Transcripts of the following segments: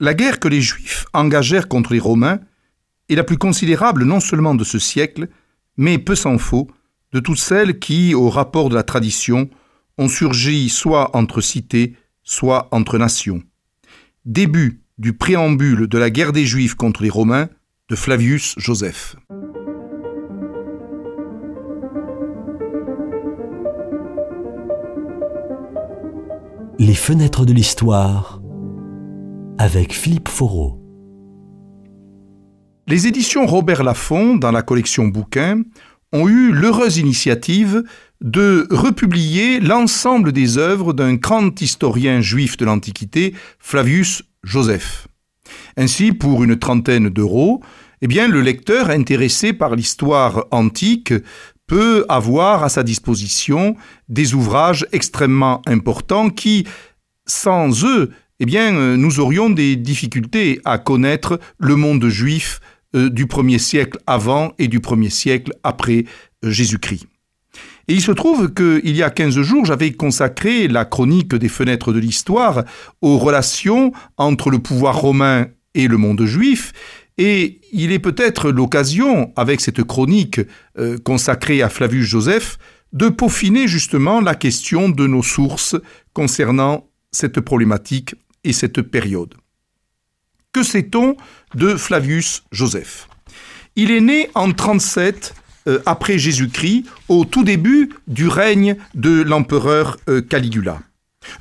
La guerre que les Juifs engagèrent contre les Romains est la plus considérable non seulement de ce siècle, mais peu s'en faut, de toutes celles qui, au rapport de la tradition, ont surgi soit entre cités, soit entre nations. Début du préambule de la guerre des Juifs contre les Romains de Flavius Joseph. Les fenêtres de l'histoire avec Philippe Foreau. Les éditions Robert Laffont, dans la collection Bouquins, ont eu l'heureuse initiative de republier l'ensemble des œuvres d'un grand historien juif de l'Antiquité, Flavius Joseph. Ainsi, pour une trentaine d'euros, eh bien, le lecteur intéressé par l'histoire antique peut avoir à sa disposition des ouvrages extrêmement importants qui, sans eux, eh bien, nous aurions des difficultés à connaître le monde juif euh, du premier siècle avant et du premier siècle après euh, Jésus-Christ. Et il se trouve qu'il y a 15 jours, j'avais consacré la chronique des fenêtres de l'histoire aux relations entre le pouvoir romain et le monde juif, et il est peut-être l'occasion, avec cette chronique euh, consacrée à Flavius Joseph, de peaufiner justement la question de nos sources concernant cette problématique et cette période. Que sait-on de Flavius Joseph? Il est né en 37 euh, après Jésus-Christ, au tout début du règne de l'empereur euh, Caligula.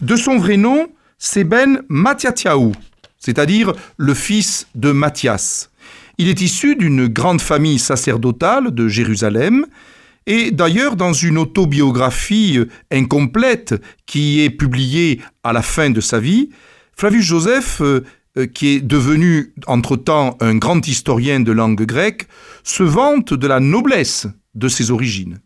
De son vrai nom, c'est Ben Mattiatiaou, c'est-à-dire le fils de Matthias. Il est issu d'une grande famille sacerdotale de Jérusalem, et d'ailleurs, dans une autobiographie euh, incomplète qui est publiée à la fin de sa vie, Flavius Joseph euh, qui est devenu entre-temps un grand historien de langue grecque, se vante de la noblesse de ses origines.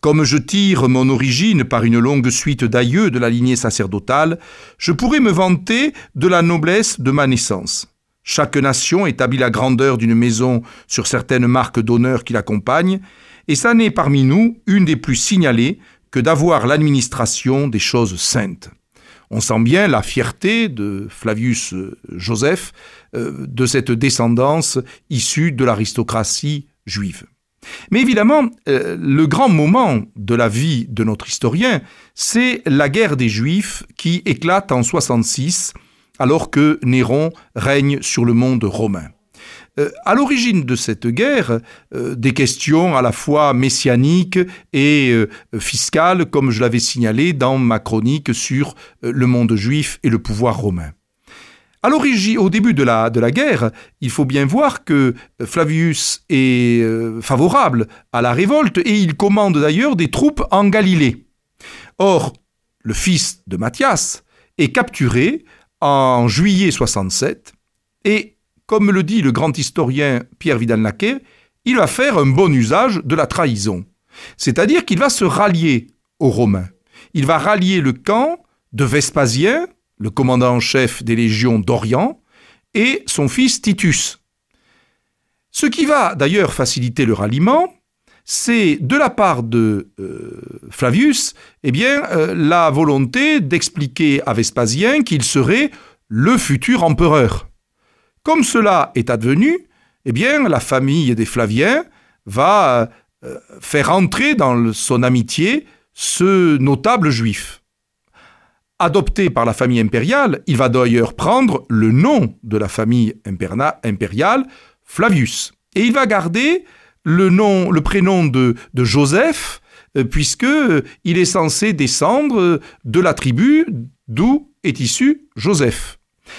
Comme je tire mon origine par une longue suite d'aïeux de la lignée sacerdotale, je pourrais me vanter de la noblesse de ma naissance. Chaque nation établit la grandeur d'une maison sur certaines marques d'honneur qui l'accompagnent, et ça n'est parmi nous une des plus signalées que d'avoir l'administration des choses saintes. On sent bien la fierté de Flavius euh, Joseph euh, de cette descendance issue de l'aristocratie juive. Mais évidemment, euh, le grand moment de la vie de notre historien, c'est la guerre des Juifs qui éclate en 66 alors que Néron règne sur le monde romain. Euh, à l'origine de cette guerre, euh, des questions à la fois messianiques et euh, fiscales, comme je l'avais signalé dans ma chronique sur le monde juif et le pouvoir romain. À l'origine, au début de la, de la guerre, il faut bien voir que Flavius est favorable à la révolte et il commande d'ailleurs des troupes en Galilée. Or, le fils de Matthias est capturé en juillet 67 et comme le dit le grand historien Pierre Vidal-Naquet, il va faire un bon usage de la trahison. C'est-à-dire qu'il va se rallier aux Romains. Il va rallier le camp de Vespasien, le commandant en chef des légions d'Orient, et son fils Titus. Ce qui va d'ailleurs faciliter le ralliement, c'est de la part de euh, Flavius, eh bien, euh, la volonté d'expliquer à Vespasien qu'il serait le futur empereur. Comme cela est advenu, eh bien, la famille des Flaviens va euh, faire entrer dans son amitié ce notable juif. Adopté par la famille impériale, il va d'ailleurs prendre le nom de la famille impériale, Flavius. Et il va garder le, nom, le prénom de, Joseph, euh, puisque euh, est censé descendre de la tribu d'où est issu Joseph.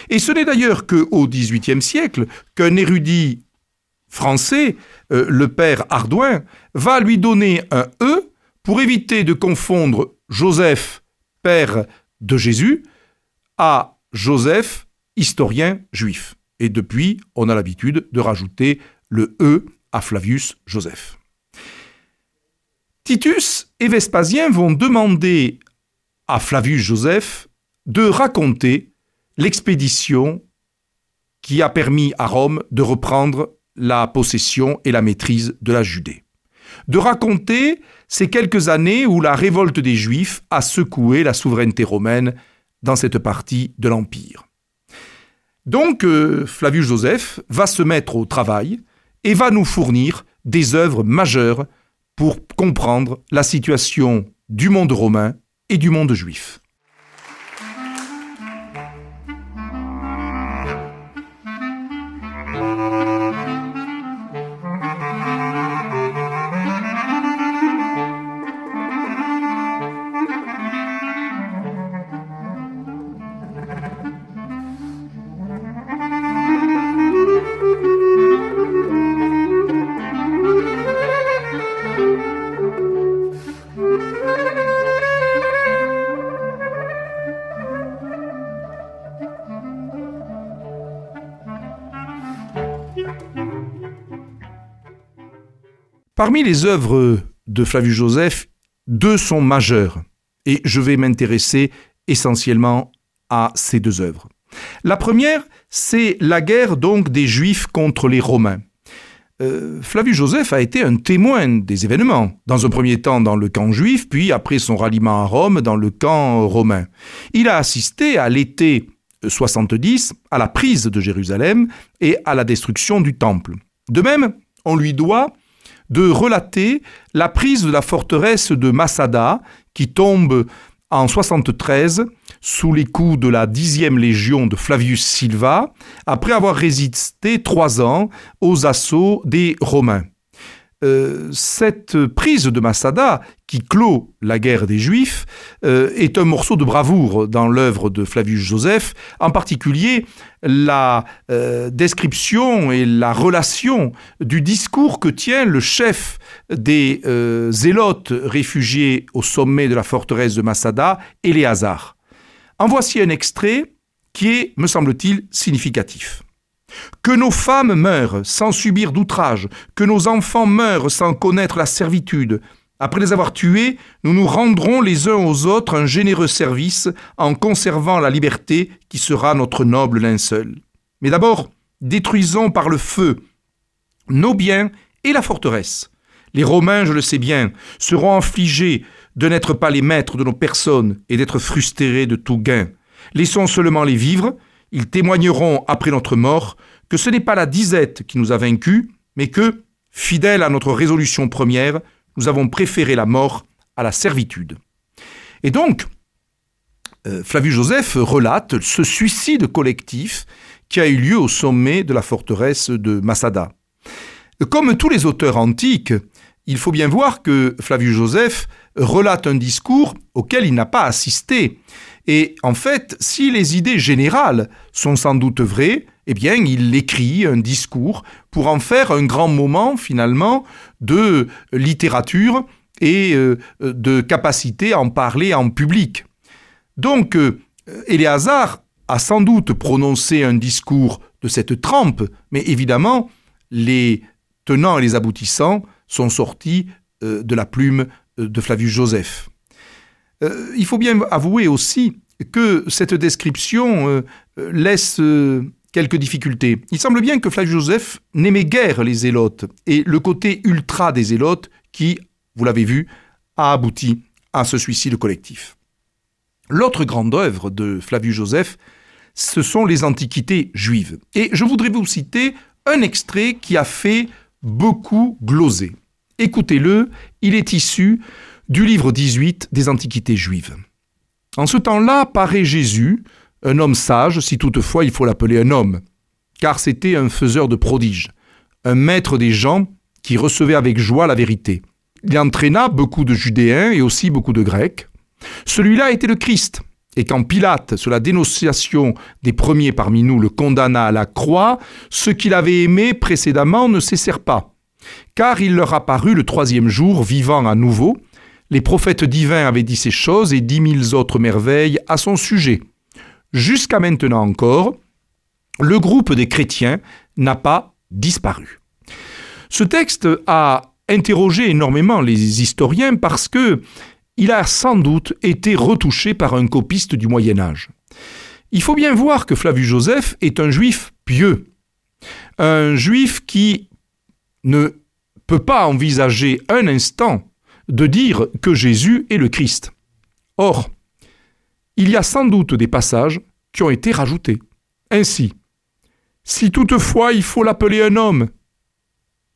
Et ce n'est d'ailleurs qu'au XVIIIe siècle qu'un érudit français, euh, le père Ardouin, va lui donner un E pour éviter de confondre Joseph, père de Jésus, à Joseph, historien juif. Et depuis, on a l'habitude de rajouter le E à Flavius Joseph. Titus et Vespasien vont demander à Flavius Joseph de raconter l'expédition qui a permis à Rome de reprendre la possession et la maîtrise de la Judée. De raconter ces quelques années où la révolte des Juifs a secoué la souveraineté romaine dans cette partie de l'Empire. Donc euh, Flavius Joseph va se mettre au travail et va nous fournir des œuvres majeures pour comprendre la situation du monde romain et du monde juif. Parmi les œuvres de Flavius Joseph, deux sont majeures, et je vais m'intéresser essentiellement à ces deux œuvres. La première, c'est la guerre donc des Juifs contre les Romains. Euh, Flavius Joseph a été un témoin des événements, dans un premier temps dans le camp juif, puis après son ralliement à Rome dans le camp romain. Il a assisté à l'été 70 à la prise de Jérusalem et à la destruction du temple. De même, on lui doit de relater la prise de la forteresse de Massada, qui tombe en 73 sous les coups de la dixième légion de Flavius Silva, après avoir résisté trois ans aux assauts des Romains. Euh, cette prise de Massada, qui clôt la guerre des Juifs, euh, est un morceau de bravoure dans l'œuvre de Flavius Joseph, en particulier la euh, description et la relation du discours que tient le chef des zélotes réfugiés au sommet de la forteresse de Massada, Éléazar. En voici un extrait qui est, me semble-t-il, significatif. Que nos femmes meurent sans subir d'outrage, que nos enfants meurent sans connaître la servitude. Après les avoir tués, nous nous rendrons les uns aux autres un généreux service en conservant la liberté qui sera notre noble linceul. Mais d'abord, détruisons par le feu nos biens et la forteresse. Les Romains, je le sais bien, seront affligés de n'être pas les maîtres de nos personnes et d'être frustrés de tout gain. Laissons seulement les vivre, ils témoigneront après notre mort que ce n'est pas la disette qui nous a vaincus, mais que, fidèles à notre résolution première, nous avons préféré la mort à la servitude. Et donc, euh, Flavius Joseph relate ce suicide collectif qui a eu lieu au sommet de la forteresse de Massada. Comme tous les auteurs antiques, il faut bien voir que Flavius Joseph relate un discours auquel il n'a pas assisté. Et en fait, si les idées générales sont sans doute vraies, eh bien, il écrit un discours pour en faire un grand moment, finalement, de littérature et euh, de capacité à en parler en public. Donc, euh, Éléazar a sans doute prononcé un discours de cette trempe, mais évidemment, les tenants et les aboutissants sont sortis euh, de la plume de Flavius Joseph. il faut bien avouer aussi que cette description laisse quelques difficultés. Il semble bien que Flavius Joseph n'aimait guère les zélotes et le côté ultra des zélotes qui, vous l'avez vu, a abouti à ce suicide collectif. L'autre grande œuvre de Flavius Joseph, ce sont les antiquités juives. Et je voudrais vous citer un extrait qui a fait beaucoup gloser. Écoutez-le, il est issu du livre 18 des Antiquités juives. En ce temps-là paraît Jésus, un homme sage, si toutefois il faut l'appeler un homme, car c'était un faiseur de prodiges, un maître des gens qui recevait avec joie la vérité. Il entraîna beaucoup de Judéens et aussi beaucoup de Grecs. Celui-là était le Christ, et quand Pilate, sur la dénonciation des premiers parmi nous, le condamna à la croix, ceux qu'il avait aimés précédemment ne cessèrent pas. Car il leur apparut le troisième jour, vivant à nouveau. Les prophètes divins avaient dit ces choses et dix mille autres merveilles à son sujet. Jusqu'à maintenant encore, le groupe des chrétiens n'a pas disparu. Ce texte a interrogé énormément les historiens parce que il a sans doute été retouché par un copiste du Moyen Âge. Il faut bien voir que Flavius Joseph est un juif pieux, un juif qui ne peut pas envisager un instant de dire que Jésus est le Christ. Or, il y a sans doute des passages qui ont été rajoutés. Ainsi, Si toutefois il faut l'appeler un homme,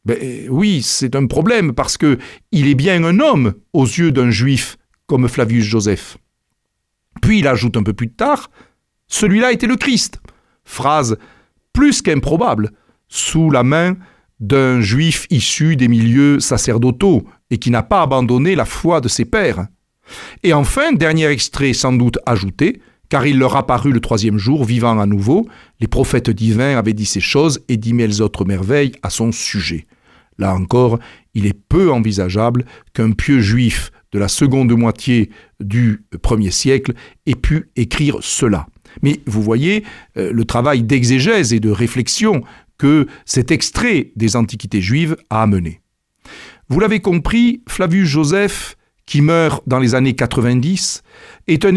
ben oui, c'est un problème parce que il est bien un homme aux yeux d'un juif comme Flavius Joseph. Puis il ajoute un peu plus tard, celui-là était le Christ. Phrase plus qu'improbable, sous la main d'un juif issu des milieux sacerdotaux et qui n'a pas abandonné la foi de ses pères. Et enfin, dernier extrait sans doute ajouté, car il leur apparut le troisième jour, vivant à nouveau, les prophètes divins avaient dit ces choses et dix mille autres merveilles à son sujet. Là encore, il est peu envisageable qu'un pieux juif de la seconde moitié du premier siècle ait pu écrire cela. Mais vous voyez euh, le travail d'exégèse et de réflexion que cet extrait des Antiquités juives a amené. Vous l'avez compris, Flavius Joseph, qui meurt dans les années 90, est un,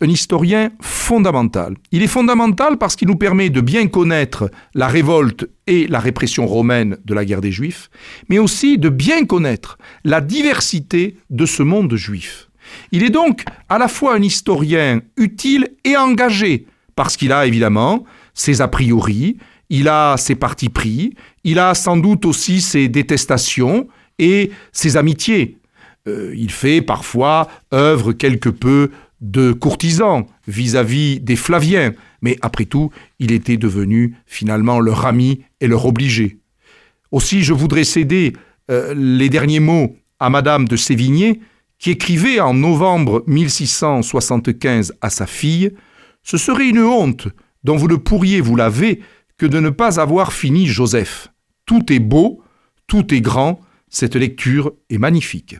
un historien fondamental. Il est fondamental parce qu'il nous permet de bien connaître la révolte et la répression romaine de la guerre des Juifs, mais aussi de bien connaître la diversité de ce monde juif. Il est donc à la fois un historien utile et engagé, parce qu'il a évidemment ses a priori, il a ses partis pris, il a sans doute aussi ses détestations et ses amitiés. Euh, il fait parfois œuvre quelque peu de courtisan vis-à-vis des Flaviens, mais après tout, il était devenu finalement leur ami et leur obligé. Aussi, je voudrais céder euh, les derniers mots à Madame de Sévigné, qui écrivait en novembre 1675 à sa fille Ce serait une honte dont vous ne pourriez vous laver que de ne pas avoir fini Joseph. Tout est beau, tout est grand, cette lecture est magnifique.